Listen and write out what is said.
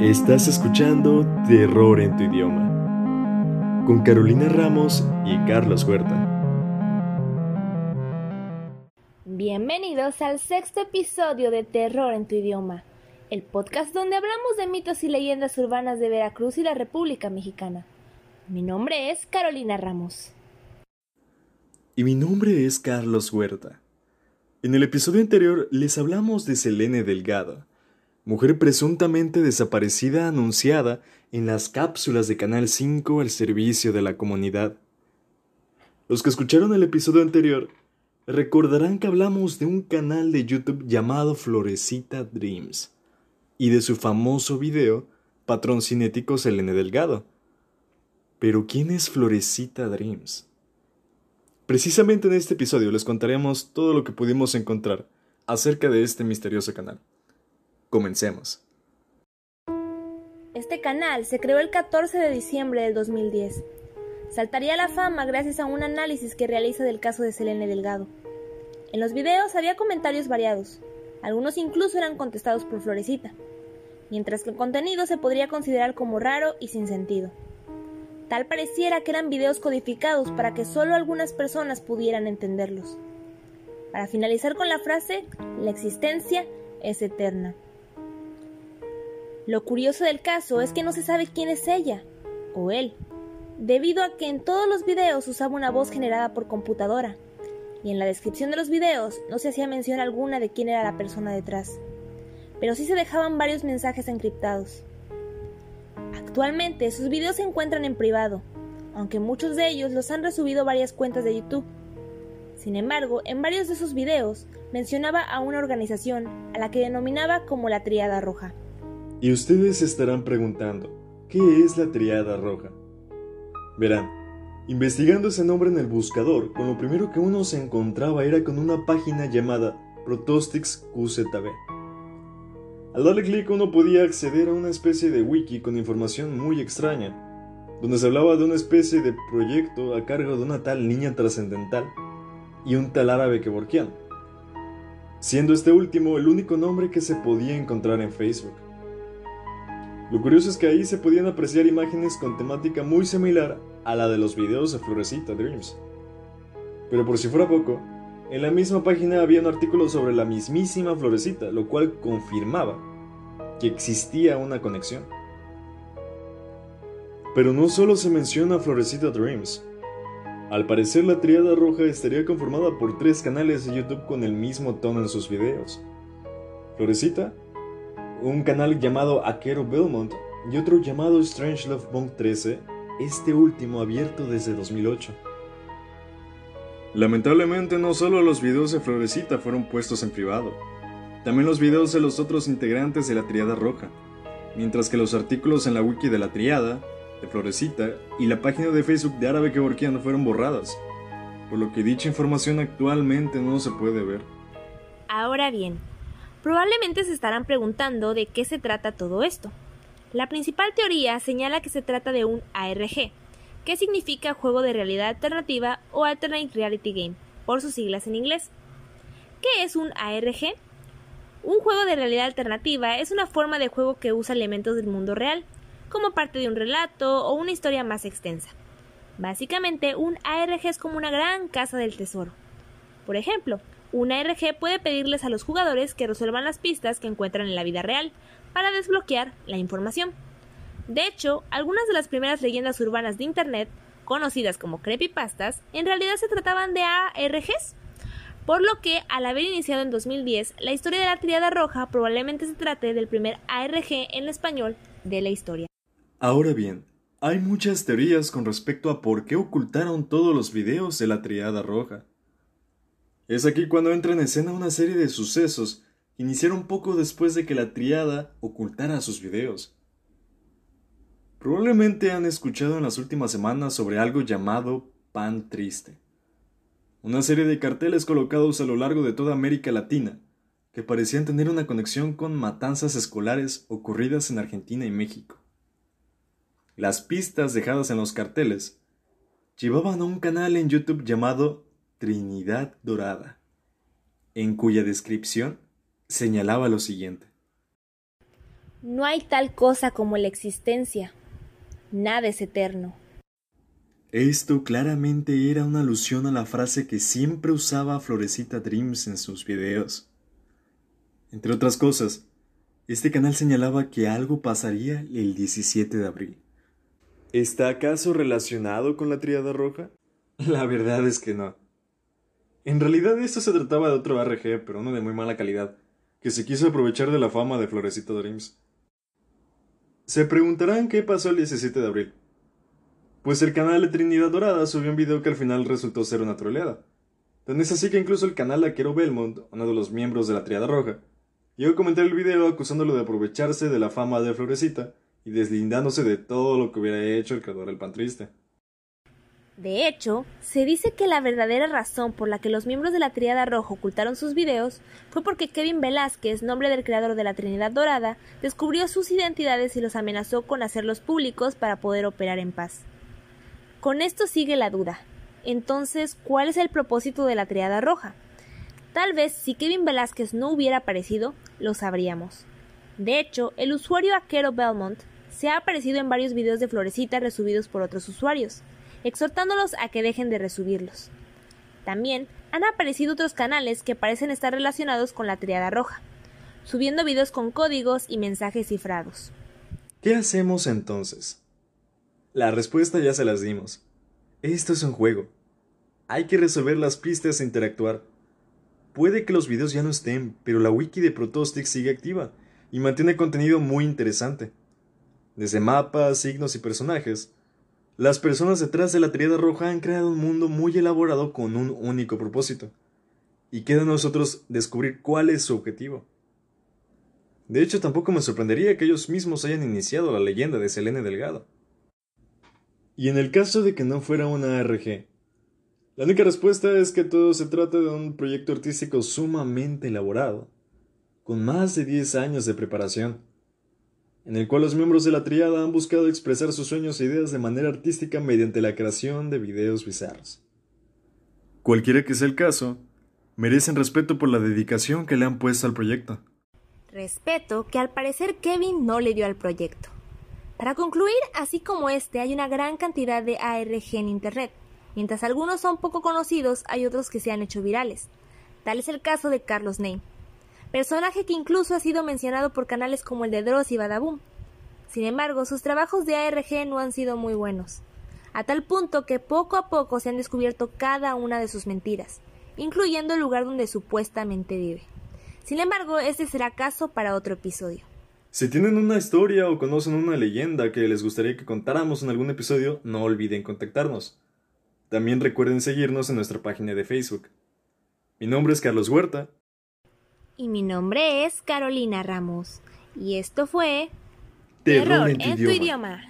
Estás escuchando Terror en tu idioma con Carolina Ramos y Carlos Huerta. Bienvenidos al sexto episodio de Terror en tu idioma, el podcast donde hablamos de mitos y leyendas urbanas de Veracruz y la República Mexicana. Mi nombre es Carolina Ramos. Y mi nombre es Carlos Huerta. En el episodio anterior les hablamos de Selene Delgado, mujer presuntamente desaparecida anunciada en las cápsulas de Canal 5 al servicio de la comunidad. Los que escucharon el episodio anterior recordarán que hablamos de un canal de YouTube llamado Florecita Dreams y de su famoso video Patrón Cinético Selene Delgado. Pero ¿quién es Florecita Dreams? Precisamente en este episodio les contaremos todo lo que pudimos encontrar acerca de este misterioso canal. Comencemos. Este canal se creó el 14 de diciembre del 2010. Saltaría a la fama gracias a un análisis que realiza del caso de Selene Delgado. En los videos había comentarios variados, algunos incluso eran contestados por Florecita, mientras que el contenido se podría considerar como raro y sin sentido. Tal pareciera que eran videos codificados para que solo algunas personas pudieran entenderlos. Para finalizar con la frase, la existencia es eterna. Lo curioso del caso es que no se sabe quién es ella o él, debido a que en todos los videos usaba una voz generada por computadora, y en la descripción de los videos no se hacía mención alguna de quién era la persona detrás, pero sí se dejaban varios mensajes encriptados. Actualmente sus videos se encuentran en privado, aunque muchos de ellos los han resubido varias cuentas de YouTube. Sin embargo, en varios de sus videos mencionaba a una organización a la que denominaba como la Triada Roja. Y ustedes estarán preguntando, ¿qué es la triada roja? Verán, investigando ese nombre en el buscador, con lo primero que uno se encontraba era con una página llamada Protostix QZB. Al darle clic uno podía acceder a una especie de wiki con información muy extraña, donde se hablaba de una especie de proyecto a cargo de una tal niña trascendental y un tal árabe kevorkian, siendo este último el único nombre que se podía encontrar en Facebook. Lo curioso es que ahí se podían apreciar imágenes con temática muy similar a la de los videos de Florecita Dreams. Pero por si fuera poco, en la misma página había un artículo sobre la mismísima Florecita, lo cual confirmaba que existía una conexión. Pero no solo se menciona Florecita Dreams. Al parecer la triada roja estaría conformada por tres canales de YouTube con el mismo tono en sus videos. Florecita, un canal llamado Aquero Belmont y otro llamado Strange Love Monk 13, este último abierto desde 2008. Lamentablemente no solo los videos de Florecita fueron puestos en privado, también los videos de los otros integrantes de la Triada Roja, mientras que los artículos en la wiki de la Triada, de Florecita y la página de Facebook de Árabe Kevorkian fueron borradas, por lo que dicha información actualmente no se puede ver. Ahora bien, Probablemente se estarán preguntando de qué se trata todo esto. La principal teoría señala que se trata de un ARG, que significa juego de realidad alternativa o Alternate Reality Game, por sus siglas en inglés. ¿Qué es un ARG? Un juego de realidad alternativa es una forma de juego que usa elementos del mundo real, como parte de un relato o una historia más extensa. Básicamente, un ARG es como una gran casa del tesoro. Por ejemplo, una RG puede pedirles a los jugadores que resuelvan las pistas que encuentran en la vida real para desbloquear la información. De hecho, algunas de las primeras leyendas urbanas de Internet, conocidas como creepypastas, en realidad se trataban de ARGs. Por lo que, al haber iniciado en 2010, la historia de la Triada Roja probablemente se trate del primer ARG en español de la historia. Ahora bien, hay muchas teorías con respecto a por qué ocultaron todos los videos de la Triada Roja. Es aquí cuando entra en escena una serie de sucesos que iniciaron poco después de que la triada ocultara sus videos. Probablemente han escuchado en las últimas semanas sobre algo llamado Pan Triste, una serie de carteles colocados a lo largo de toda América Latina que parecían tener una conexión con matanzas escolares ocurridas en Argentina y México. Las pistas dejadas en los carteles llevaban a un canal en YouTube llamado Trinidad Dorada, en cuya descripción señalaba lo siguiente. No hay tal cosa como la existencia. Nada es eterno. Esto claramente era una alusión a la frase que siempre usaba Florecita Dreams en sus videos. Entre otras cosas, este canal señalaba que algo pasaría el 17 de abril. ¿Está acaso relacionado con la Triada Roja? La verdad es que no. En realidad esto se trataba de otro RG, pero uno de muy mala calidad, que se quiso aprovechar de la fama de Florecita Dreams. Se preguntarán qué pasó el 17 de abril. Pues el canal de Trinidad Dorada subió un video que al final resultó ser una troleada. Tan es así que incluso el canal Aquero Belmont, uno de los miembros de la Triada Roja, llegó a comentar el video acusándolo de aprovecharse de la fama de Florecita y deslindándose de todo lo que hubiera hecho el creador del pan triste. De hecho, se dice que la verdadera razón por la que los miembros de la Triada Roja ocultaron sus videos fue porque Kevin Velázquez, nombre del creador de la Trinidad Dorada, descubrió sus identidades y los amenazó con hacerlos públicos para poder operar en paz. Con esto sigue la duda. Entonces, ¿cuál es el propósito de la Triada Roja? Tal vez si Kevin Velázquez no hubiera aparecido, lo sabríamos. De hecho, el usuario Aquero Belmont se ha aparecido en varios videos de Florecita resubidos por otros usuarios exhortándolos a que dejen de resubirlos. También han aparecido otros canales que parecen estar relacionados con la triada roja, subiendo videos con códigos y mensajes cifrados. ¿Qué hacemos entonces? La respuesta ya se las dimos. Esto es un juego. Hay que resolver las pistas e interactuar. Puede que los videos ya no estén, pero la wiki de Protostic sigue activa y mantiene contenido muy interesante. Desde mapas, signos y personajes, las personas detrás de la triada roja han creado un mundo muy elaborado con un único propósito. Y queda a nosotros descubrir cuál es su objetivo. De hecho, tampoco me sorprendería que ellos mismos hayan iniciado la leyenda de Selene Delgado. Y en el caso de que no fuera una ARG, la única respuesta es que todo se trata de un proyecto artístico sumamente elaborado, con más de 10 años de preparación en el cual los miembros de la triada han buscado expresar sus sueños e ideas de manera artística mediante la creación de videos bizarros. Cualquiera que sea el caso, merecen respeto por la dedicación que le han puesto al proyecto. Respeto que al parecer Kevin no le dio al proyecto. Para concluir, así como este, hay una gran cantidad de ARG en Internet. Mientras algunos son poco conocidos, hay otros que se han hecho virales. Tal es el caso de Carlos Name personaje que incluso ha sido mencionado por canales como el de Dross y Badaboom. Sin embargo, sus trabajos de ARG no han sido muy buenos, a tal punto que poco a poco se han descubierto cada una de sus mentiras, incluyendo el lugar donde supuestamente vive. Sin embargo, este será caso para otro episodio. Si tienen una historia o conocen una leyenda que les gustaría que contáramos en algún episodio, no olviden contactarnos. También recuerden seguirnos en nuestra página de Facebook. Mi nombre es Carlos Huerta y mi nombre es Carolina Ramos. Y esto fue Terror, en, tu idioma.